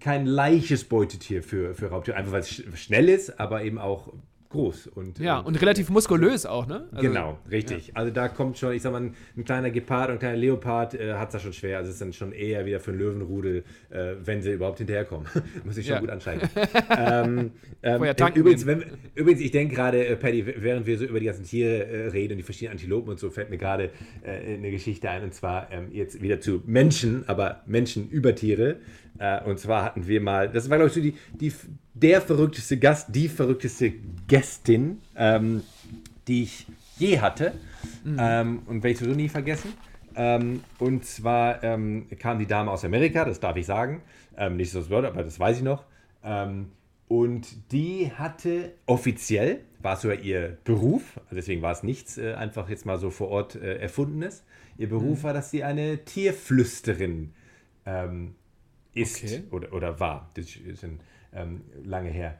kein leichtes Beutetier für, für Raubtiere, einfach weil es sch schnell ist, aber eben auch groß. Und, Ja, ähm, und relativ muskulös auch, ne? Also- genau, richtig. Also da kommt schon, ich sag mal, ein, ein kleiner Gepard und ein kleiner Leopard äh, hat es da schon schwer. Also es ist dann schon eher wieder für einen Löwenrudel, äh, wenn sie überhaupt hinterherkommen. Muss ich schon Ja. gut anschalten. ähm, ähm, übrigens, wenn, übrigens, ich denke gerade, äh, Paddy, während wir so über die ganzen Tiere äh, reden und die verschiedenen Antilopen und so, fällt mir gerade äh, eine Geschichte ein. Und zwar ähm, jetzt wieder zu Menschen, aber Menschen über Tiere. Äh, und zwar hatten wir mal, das war glaube ich so die, die, der verrückteste Gast, die verrückteste Gästin, ähm, die ich je hatte. Ähm, und werde ich sowieso nie vergessen. Ähm, und zwar ähm, kam die Dame aus Amerika, das darf ich sagen. Ähm, nicht so das Wort, aber das weiß ich noch. Ähm, und die hatte offiziell, war es sogar ihr Beruf, also deswegen war es nichts äh, einfach jetzt mal so vor Ort äh, erfundenes. Ihr Beruf war, dass sie eine Tierflüsterin ist Okay. oder, oder war. Das ist schon lange her.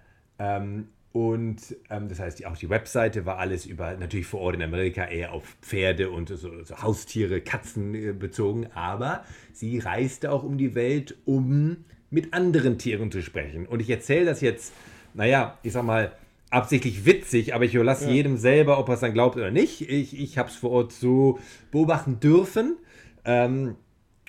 Und ähm, das heißt, auch die Webseite war alles über, natürlich vor Ort in Amerika eher auf Pferde und so, so Haustiere, Katzen äh, bezogen, aber sie reiste auch um die Welt, um mit anderen Tieren zu sprechen. Und ich erzähle das jetzt, naja, ich sag mal, absichtlich witzig, aber ich überlasse ja. jedem selber, ob er es dann glaubt oder nicht. Ich, ich habe es vor Ort so beobachten dürfen. Ähm,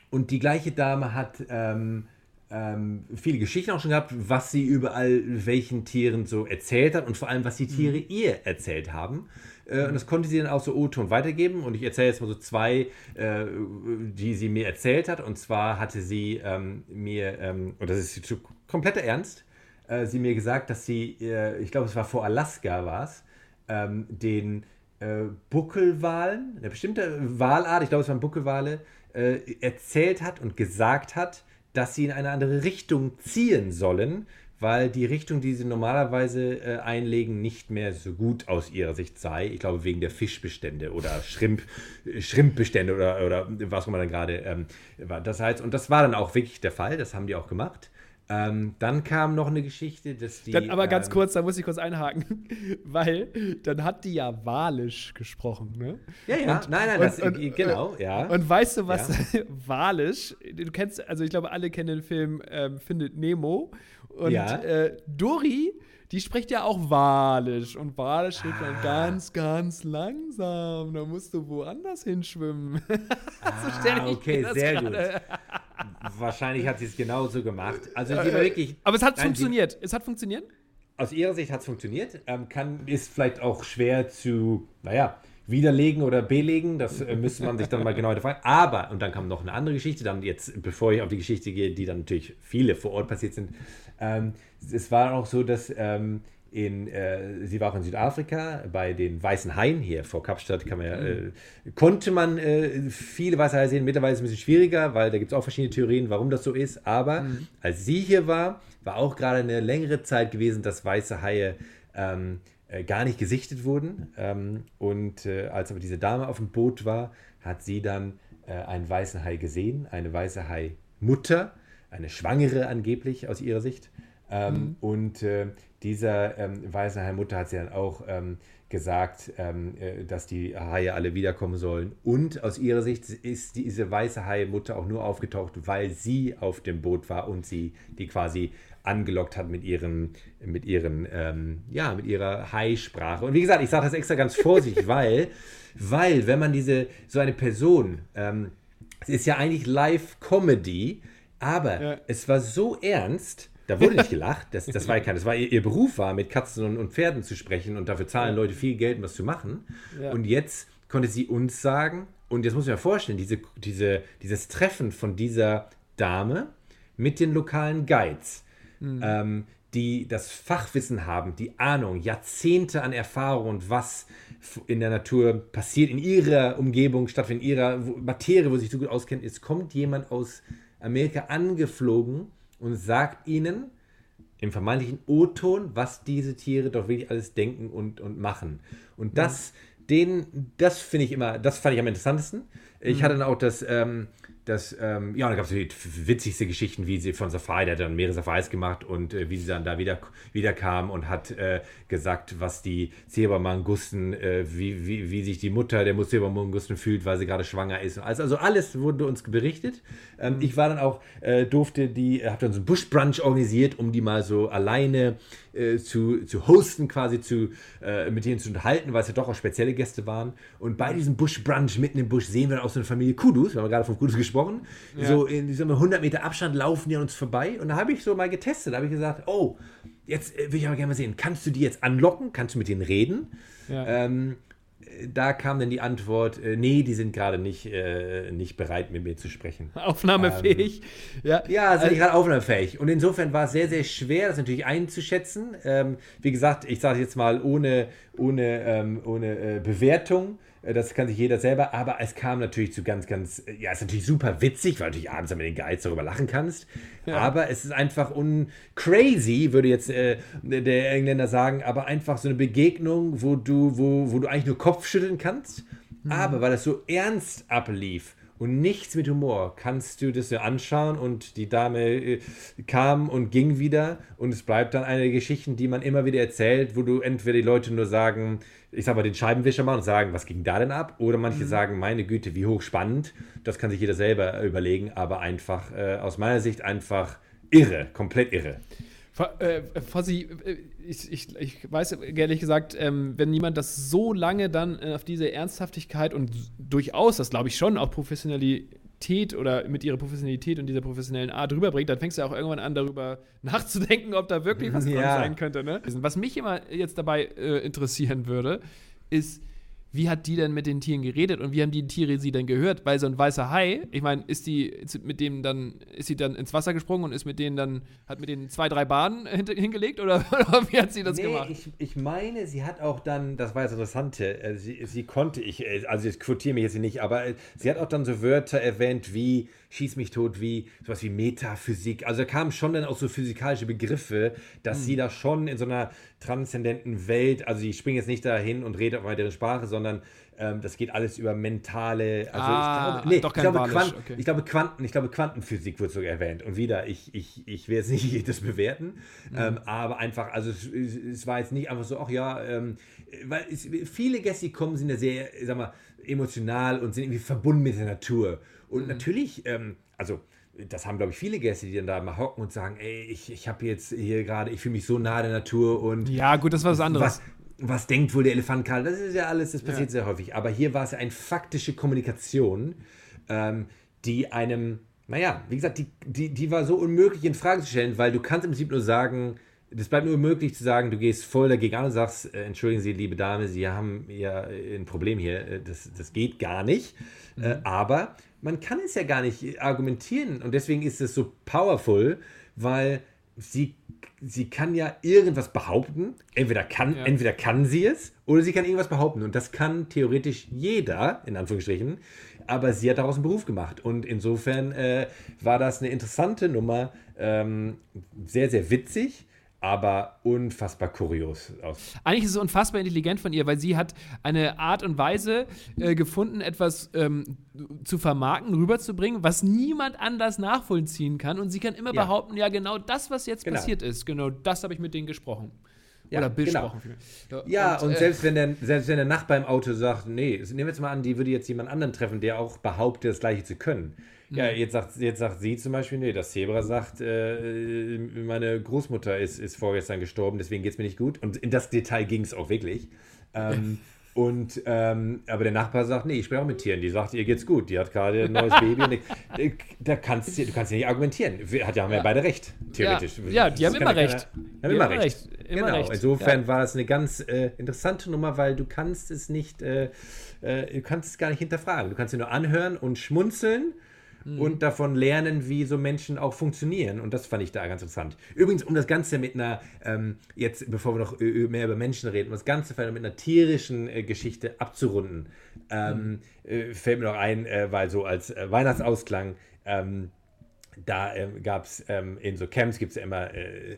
und die gleiche Dame hat ähm, ähm, viele Geschichten auch schon gehabt, was sie überall welchen Tieren so erzählt hat und vor allem, was die Tiere mhm. ihr erzählt haben. Äh, und das konnte sie dann auch so O-Ton weitergeben. Und ich erzähle jetzt mal so zwei, äh, die sie mir erzählt hat. Und zwar hatte sie ähm, mir, ähm, und das ist kompletter Ernst, äh, sie mir gesagt, dass sie, äh, ich glaube, es war vor Alaska war es, ähm, den äh, Buckelwalen, eine bestimmte Walart, ich glaube, es waren Buckelwale, äh, erzählt hat und gesagt hat, dass sie in eine andere Richtung ziehen sollen, weil die Richtung, die sie normalerweise äh, einlegen, nicht mehr so gut aus ihrer Sicht sei. Ich glaube, wegen der Fischbestände oder Schrimp, Schrimpbestände oder, oder was man dann gerade ähm, war. Das heißt, und das war dann auch wirklich der Fall, das haben die auch gemacht. Ähm, dann kam noch eine Geschichte, dass die. Dann, aber ganz ähm, kurz, da muss ich kurz einhaken, weil dann hat die ja Walisch gesprochen, ne? Ja, ja, und, nein, nein, und, das, und, genau, ja. Und weißt du, was ja. Walisch, du kennst, also ich glaube, alle kennen den Film ähm, Findet Nemo. Und ja. äh, Dori die spricht ja auch Walisch. Und Walisch ah. dann ganz, ganz langsam. Da musst du woanders hinschwimmen. Ah, okay, sehr grade. gut. Wahrscheinlich hat sie es genauso gemacht. Also die äh, wirklich. Aber es hat nein, funktioniert. es hat funktioniert? Aus ihrer Sicht hat es funktioniert. Ähm, kann, ist vielleicht auch schwer zu, naja, widerlegen oder belegen. Das äh, müsste man sich dann mal genau hinterfragen. Aber, und dann kam noch eine andere Geschichte, dann jetzt, bevor ich auf die Geschichte gehe, die dann natürlich viele vor Ort passiert sind, ähm, es war auch so, dass ähm, in, äh, sie war auch in Südafrika bei den Weißen Haien hier vor Kapstadt man ja, äh, konnte man äh, viele weiße Haie sehen. Mittlerweile ist es ein bisschen schwieriger, weil da gibt es auch verschiedene Theorien, warum das so ist. Aber mhm. als sie hier war, war auch gerade eine längere Zeit gewesen, dass weiße Haie ähm, äh, gar nicht gesichtet wurden. Ähm, und äh, als aber diese Dame auf dem Boot war, hat sie dann äh, einen weißen Hai gesehen, eine weiße Hai-Mutter eine Schwangere angeblich aus ihrer Sicht. Ähm, mhm. Und äh, dieser ähm, Waisenheim-Mutter hat sie dann auch ähm, gesagt, ähm, äh, dass die Haie alle wiederkommen sollen. Und aus ihrer Sicht ist diese weiße Hai-Mutter auch nur aufgetaucht, weil sie auf dem Boot war und sie die quasi angelockt hat mit ihrem, mit ihren, ähm, ja, mit ihrer Hai-Sprache. Und wie gesagt, ich sage das extra ganz vorsichtig, weil, weil, wenn man diese, so eine Person, ähm, es ist ja eigentlich Live-Comedy, aber ja. es war so ernst, da wurde nicht gelacht. Das, das war ja kein, das war ihr, ihr, Beruf war, mit Katzen und, und, Pferden zu sprechen und dafür zahlen Leute viel Geld, um was zu machen. Ja. Und jetzt konnte sie uns sagen, und jetzt muss ich mir vorstellen, diese, diese, dieses Treffen von dieser Dame mit den lokalen Guides, mhm. ähm, die das Fachwissen haben, die Ahnung, Jahrzehnte an Erfahrung und was in der Natur passiert, in ihrer Umgebung stattfindet, in ihrer Materie, wo sie sich so gut auskennt, ist, kommt jemand aus Amerika angeflogen und sagt ihnen im vermeintlichen O-Ton, was diese Tiere doch wirklich alles denken und, und machen. Und das, ja. den, das finde ich immer, das fand ich am interessantesten. Ich mhm. hatte dann auch das, ähm, das, ähm, ja, da gab es die witzigste Geschichten, wie sie von Safari, der hat dann mehrere Safaris gemacht und äh, wie sie dann da wieder, wieder kam und hat äh, gesagt, was die Zebra-Mangusten, äh, wie, wie, wie sich die Mutter der Zebra-Mangusten fühlt, weil sie gerade schwanger ist. Also, also alles wurde uns berichtet. Ähm, mhm. Ich war dann auch, äh, durfte die, äh, habe dann so einen Buschbrunch organisiert, um die mal so alleine äh, zu, zu hosten, quasi zu, mit denen zu unterhalten, weil es ja doch auch spezielle Gäste waren. Und bei diesem Buschbrunch mitten im Busch sehen wir dann auch so eine Familie Kudus, wir haben gerade von Kudus gesprochen, gesprochen. Ja. So in diesem 100 Meter Abstand laufen die an uns vorbei. Und da habe ich so mal getestet. Da habe ich gesagt, oh, jetzt äh, will ich aber gerne mal sehen, kannst du die jetzt anlocken? Kannst du mit denen reden? Ja. Ähm, da kam dann die Antwort, äh, nee, die sind gerade nicht, äh, nicht bereit, mit mir zu sprechen. Aufnahmefähig. Ähm, ja, ja sind also, gerade aufnahmefähig. Und insofern war es sehr, sehr schwer, das natürlich einzuschätzen. Ähm, wie gesagt, ich sage jetzt mal ohne, ohne, ähm, ohne äh, Bewertung. Äh, das kann sich jeder selber, aber es kam natürlich zu ganz, ganz, ja, es ist natürlich super witzig, weil du natürlich abends mit den Guides darüber lachen kannst. Ja. Aber es ist einfach uncrazy, würde jetzt äh, der Engländer sagen, aber einfach so eine Begegnung, wo du, wo, wo du eigentlich nur Kopf schütteln kannst. Mhm. Aber weil es so ernst ablief und nichts mit Humor, kannst du das dir anschauen und die Dame äh, kam und ging wieder und es bleibt dann eine der Geschichten, die man immer wieder erzählt, wo du entweder die Leute nur sagen, ich sag mal, den Scheibenwischer machen und sagen, was ging da denn ab? Oder manche mhm. sagen, meine Güte, wie hochspannend. Das kann sich jeder selber überlegen, aber einfach äh, aus meiner Sicht einfach irre, komplett irre. Äh, Fossi, äh, ich, ich, ich weiß ehrlich gesagt, ähm, wenn jemand das so lange dann äh, auf diese Ernsthaftigkeit und durchaus, das glaube ich schon, auch Professionalität oder mit ihrer Professionalität und dieser professionellen Art rüberbringt, dann fängst du auch irgendwann an, darüber nachzudenken, ob da wirklich was ja. dran sein könnte. Ne? Was mich immer jetzt dabei äh, interessieren würde, ist, wie hat die denn mit den Tieren geredet und wie haben die Tiere sie denn gehört? Weil so ein weißer Hai, ich meine, ist die mit dem dann, ist sie dann ins Wasser gesprungen und ist mit denen dann, hat mit denen zwei, drei Bahnen hingelegt oder, oder, wie hat sie das nee, gemacht? Ich, ich meine, sie hat auch dann, das war das Interessante, äh, sie, sie konnte, ich, äh, also ich quotiere mich jetzt nicht, aber äh, sie hat auch dann so Wörter erwähnt wie schieß mich tot, wie sowas wie Metaphysik. Also da kamen schon dann auch so physikalische Begriffe, dass mhm. sie da schon in so einer transzendenten Welt, also ich springe jetzt nicht dahin und rede auf weiteren Sprache, sondern ähm, das geht alles über mentale, also ah, ich glaube, nee, doch kein ich, glaube, Quant, okay. ich glaube Quanten, ich glaube Quantenphysik wird sogar erwähnt. Und wieder, ich, ich, ich will jetzt nicht jedes bewerten, mhm. ähm, aber einfach, also es, es, war jetzt nicht einfach so, ach ja, ähm, weil es, viele Gäste, kommen, sind ja sehr, sag mal, emotional und sind irgendwie verbunden mit der Natur. Und mhm. natürlich, ähm, also das haben, glaube ich, viele Gäste, die dann da mal hocken und sagen, ey, ich, ich habe jetzt hier gerade, ich fühle mich so nah der Natur und... Ja, gut, das war was anderes. Was, was denkt wohl der Elefant gerade? Das ist ja alles, das passiert ja. sehr häufig. Aber hier war es ja eine faktische Kommunikation, ähm, die einem, naja, wie gesagt, die, die, die war so unmöglich in Frage zu stellen, weil du kannst im Prinzip nur sagen, das bleibt nur möglich zu sagen, du gehst voll dagegen an und sagst, äh, entschuldigen Sie, liebe Dame, Sie haben ja ein Problem hier, äh, das, das geht gar nicht. Mhm. Äh, aber man kann es ja gar nicht argumentieren und deswegen ist es so powerful, weil sie, sie kann ja irgendwas behaupten. Entweder kann, ja. entweder kann sie es oder sie kann irgendwas behaupten. Und das kann theoretisch jeder, in Anführungsstrichen. Aber sie hat daraus einen Beruf gemacht. Und insofern äh, war das eine interessante Nummer. Ähm, sehr, sehr witzig aber unfassbar kurios aus. Eigentlich ist es unfassbar intelligent von ihr, weil sie hat eine Art und Weise äh, gefunden, etwas ähm, zu vermarkten, rüberzubringen, was niemand anders nachvollziehen kann. Und sie kann immer ja. behaupten, ja, genau das, was jetzt genau. passiert ist, genau das habe ich mit denen gesprochen. Ja, Oder besprochen. Genau. Ja, und, und äh, selbst, wenn der, selbst wenn der Nachbar im Auto sagt, nee, nehmen wir jetzt mal an, die würde jetzt jemand anderen treffen, der auch behauptet, das Gleiche zu können ja, mhm. jetzt sagt, jetzt sagt sie zum Beispiel, nee, das Zebra sagt, äh, meine Großmutter ist, ist vorgestern gestorben, deswegen geht es mir nicht gut. Und in das Detail ging es auch wirklich. Ähm, und ähm, aber der Nachbar sagt, nee, ich spreche auch mit Tieren. Die sagt, ihr geht's gut. Die hat gerade ein neues Baby. Und ich, da kannst du, du kannst ja nicht argumentieren. Hat ja, haben ja. ja beide recht, theoretisch. Ja, ja die haben immer recht. Keiner, haben immer recht. recht. Immer genau. Recht. Insofern war das eine ganz äh, interessante Nummer, weil du kannst es nicht, äh, äh, du kannst es gar nicht hinterfragen. Du kannst es nur anhören und schmunzeln mhm. und davon lernen, wie so Menschen auch funktionieren. Und das fand ich da ganz interessant. Übrigens, um das Ganze mit einer, ähm, jetzt bevor wir noch mehr über Menschen reden, um das Ganze mit einer tierischen äh, Geschichte abzurunden, ähm, mhm. äh, fällt mir noch ein, äh, weil so als äh, Weihnachtsausklang, ähm, da ähm, gab es ähm, in so Camps gibt es ja immer äh,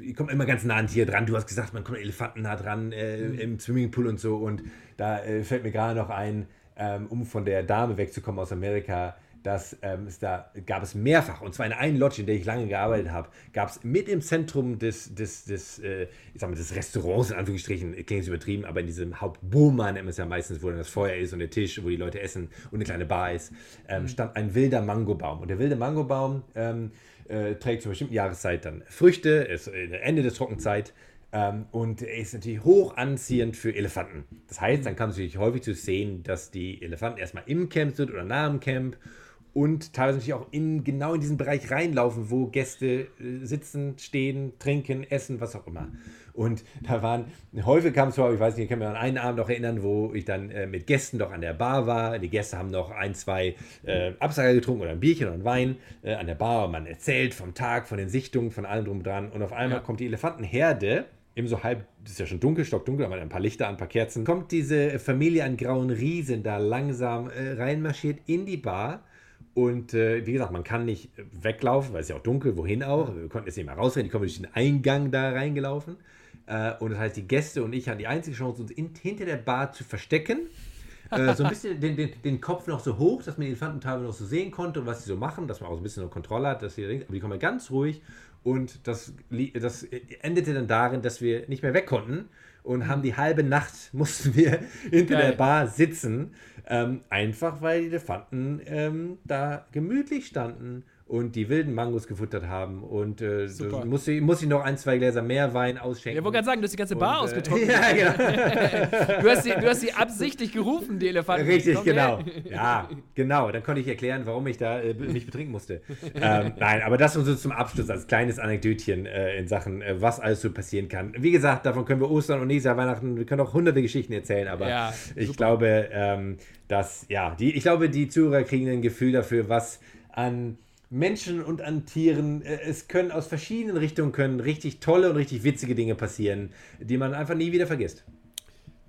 ich komme immer ganz nah an Tier dran. Du hast gesagt, man kommt Elefanten nah dran äh, mhm. im Swimmingpool und so. Und da äh, fällt mir gerade noch ein, ähm, um von der Dame wegzukommen aus Amerika, dass ähm, es da gab es mehrfach, und zwar in einer Lodge, in der ich lange gearbeitet habe, gab es mit im Zentrum des, des, des, äh, ich sag mal, des Restaurants, in Anführungsstrichen, klingt jetzt übertrieben, aber in diesem man es ja meistens, wo dann das Feuer ist und der Tisch, wo die Leute essen und eine kleine Bar ist, ähm, mhm. stand ein wilder Mangobaum. Und der wilde Mangobaum ähm, äh, trägt zur bestimmten Jahreszeit dann Früchte, ist Ende der Trockenzeit. Ähm, und er ist natürlich hoch anziehend für Elefanten. Das heißt, dann kam es natürlich häufig zu sehen, dass die Elefanten erstmal im Camp sind oder nach dem Camp und teilweise natürlich auch in, genau in diesen Bereich reinlaufen, wo Gäste äh, sitzen, stehen, trinken, essen, was auch immer. Und da waren, häufig kam es vor, ich weiß nicht, ich kann mich an einen Abend noch erinnern, wo ich dann äh, mit Gästen doch an der Bar war. Die Gäste haben noch ein, zwei äh, Absager getrunken oder ein Bierchen oder ein Wein äh, an der Bar. Und man erzählt vom Tag, von den Sichtungen, von allem drum und dran. Und auf einmal ja. kommt die Elefantenherde eben so halb, das ist ja schon dunkel, stockdunkel, aber ein paar Lichter, ein paar Kerzen, kommt diese Familie an grauen Riesen da langsam äh, reinmarschiert in die Bar und äh, wie gesagt, man kann nicht weglaufen, weil es ja auch dunkel, wohin auch. Wir konnten jetzt nicht mehr rausrennen, die kommen durch den Eingang da reingelaufen. Äh, und das heißt, die Gäste und ich hatten die einzige Chance, uns in, hinter der Bar zu verstecken. äh, so ein bisschen den, den, den, Kopf noch so hoch, dass man die Elefanten teilweise noch so sehen konnte und was sie so machen, dass man auch so ein bisschen noch Kontrolle hat. Dass sie, aber die kommen ganz ruhig und das, das endete dann darin, dass wir nicht mehr weg konnten und haben die halbe Nacht mussten wir hinter Geil. der Bar sitzen, ähm, einfach weil die Elefanten ähm, da gemütlich standen und die wilden Mangos gefuttert haben. Und äh, du- muss, ich, muss ich noch ein, zwei Gläser mehr Wein ausschenken. Ja, wollte gerade sagen, du hast die ganze Bar Und, äh, ausgetrunken. ja, genau. Du hast, sie, du hast sie absichtlich gerufen, die Elefanten. Richtig, genau. Ja, genau. Dann konnte ich erklären, warum ich da äh, mich betrinken musste. ähm, nein, aber das nur so zum Abschluss als kleines Anekdötchen äh, in Sachen, äh, was alles so passieren kann. Wie gesagt, davon können wir Ostern und nächstes Jahr Weihnachten, wir können auch hunderte Geschichten erzählen, aber Ja, ich glaube, ähm, dass, ja, die, ich glaube, die Zuhörer kriegen ein Gefühl dafür, was an Menschen und an Tieren, äh, es können aus verschiedenen Richtungen können richtig tolle und richtig witzige Dinge passieren, die man einfach nie wieder vergisst.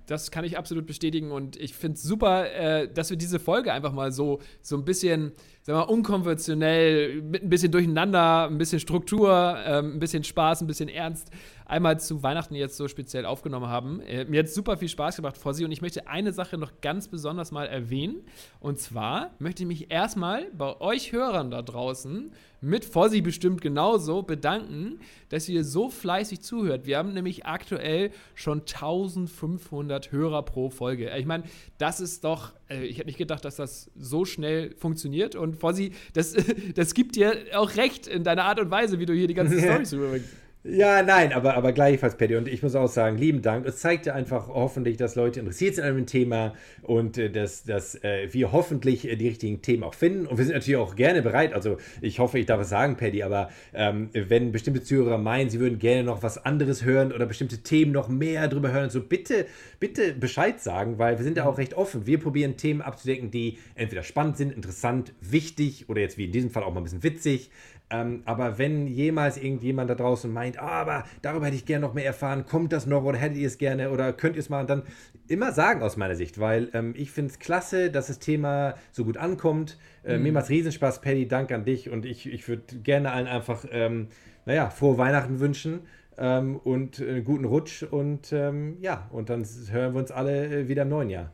Das kann ich absolut bestätigen und ich finde es super, äh, dass wir diese Folge einfach mal so, so ein bisschen, sagen wir mal, unkonventionell, mit ein bisschen Durcheinander, ein bisschen Struktur, ähm, ein bisschen Spaß, ein bisschen Ernst, einmal zu Weihnachten jetzt so speziell aufgenommen haben. Äh, mir hat super viel Spaß gemacht, Fossi, und ich möchte eine Sache noch ganz besonders mal erwähnen. Und zwar möchte ich mich erstmal bei euch Hörern da draußen, mit Fossi bestimmt genauso, bedanken, dass ihr so fleißig zuhört. Wir haben nämlich aktuell schon 1500 Hörer pro Folge. Ich meine, das ist doch, äh, ich hätte nicht gedacht, dass das so schnell funktioniert. Und Fossi, das, das gibt dir auch recht in deiner Art und Weise, wie du hier die ganzen Storys rüberbringst. Ja, nein, aber, aber gleichfalls, Paddy. Und ich muss auch sagen, lieben Dank. Es zeigt ja einfach hoffentlich, dass Leute interessiert sind an dem Thema und äh, dass, dass äh, wir hoffentlich äh, die richtigen Themen auch finden. Und wir sind natürlich auch gerne bereit. Also ich hoffe, ich darf es sagen, Paddy, aber ähm, wenn bestimmte Zuhörer meinen, sie würden gerne noch was anderes hören oder bestimmte Themen noch mehr drüber hören, so bitte, bitte Bescheid sagen, weil wir sind ja auch recht offen. Wir probieren Themen abzudecken, die entweder spannend sind, interessant, wichtig oder jetzt wie in diesem Fall auch mal ein bisschen witzig. Ähm, aber wenn jemals irgendjemand da draußen meint, ah, aber darüber hätte ich gerne noch mehr erfahren, kommt das noch oder hättet ihr es gerne oder könnt ihr es mal, dann immer sagen aus meiner Sicht, weil ähm, ich finde es klasse, dass das Thema so gut ankommt. Äh, Mir macht es Riesenspaß, Paddy, Dank an dich und ich, ich würde gerne allen einfach, ähm, naja, frohe Weihnachten wünschen. ähm, und einen guten Rutsch und ähm, ja, und dann hören wir uns alle äh, wieder im neuen Jahr.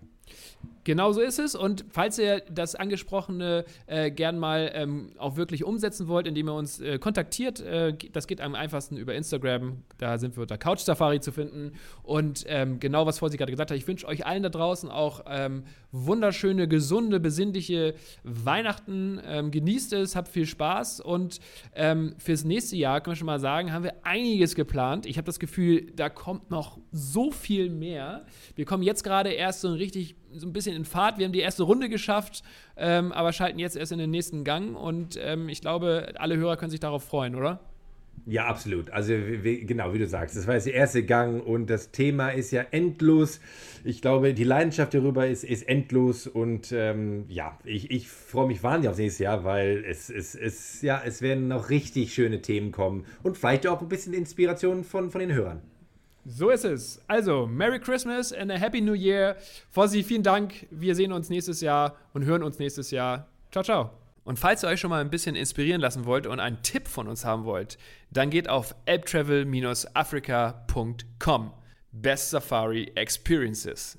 Genau so ist es. Und falls ihr das Angesprochene äh, gern mal ähm, auch wirklich umsetzen wollt, indem ihr uns äh, kontaktiert, äh, das geht am einfachsten über Instagram. Da sind wir unter Couch Safari zu finden. Und ähm, genau, was Vorsi gerade gesagt hat, ich wünsche euch allen da draußen auch ähm, wunderschöne, gesunde, besinnliche Weihnachten. Ähm, genießt es, habt viel Spaß. Und ähm, fürs nächste Jahr, können wir schon mal sagen, haben wir einiges geplant. Ich habe das Gefühl, da kommt noch so viel mehr. Wir kommen jetzt gerade erst so ein richtig so ein bisschen in Fahrt. Wir haben die erste Runde geschafft, ähm, aber schalten jetzt erst in den nächsten Gang. Und ähm, ich glaube, alle Hörer können sich darauf freuen, oder? Ja, absolut. Also wie, genau, wie du sagst, das war jetzt der erste Gang und das Thema ist ja endlos. Ich glaube, die Leidenschaft darüber ist, ist endlos und ähm, ja, ich, ich freue mich wahnsinnig aufs nächste Jahr, weil es, es, es, ja, es werden noch richtig schöne Themen kommen und vielleicht auch ein bisschen Inspiration von, von den Hörern. So ist es. Also, Merry Christmas and a Happy New Year. Fossi, vielen Dank. Wir sehen uns nächstes Jahr und hören uns nächstes Jahr. Ciao, ciao. Und falls ihr euch schon mal ein bisschen inspirieren lassen wollt und einen Tipp von uns haben wollt, dann geht auf elbtravel-africa.com. Best Safari Experiences.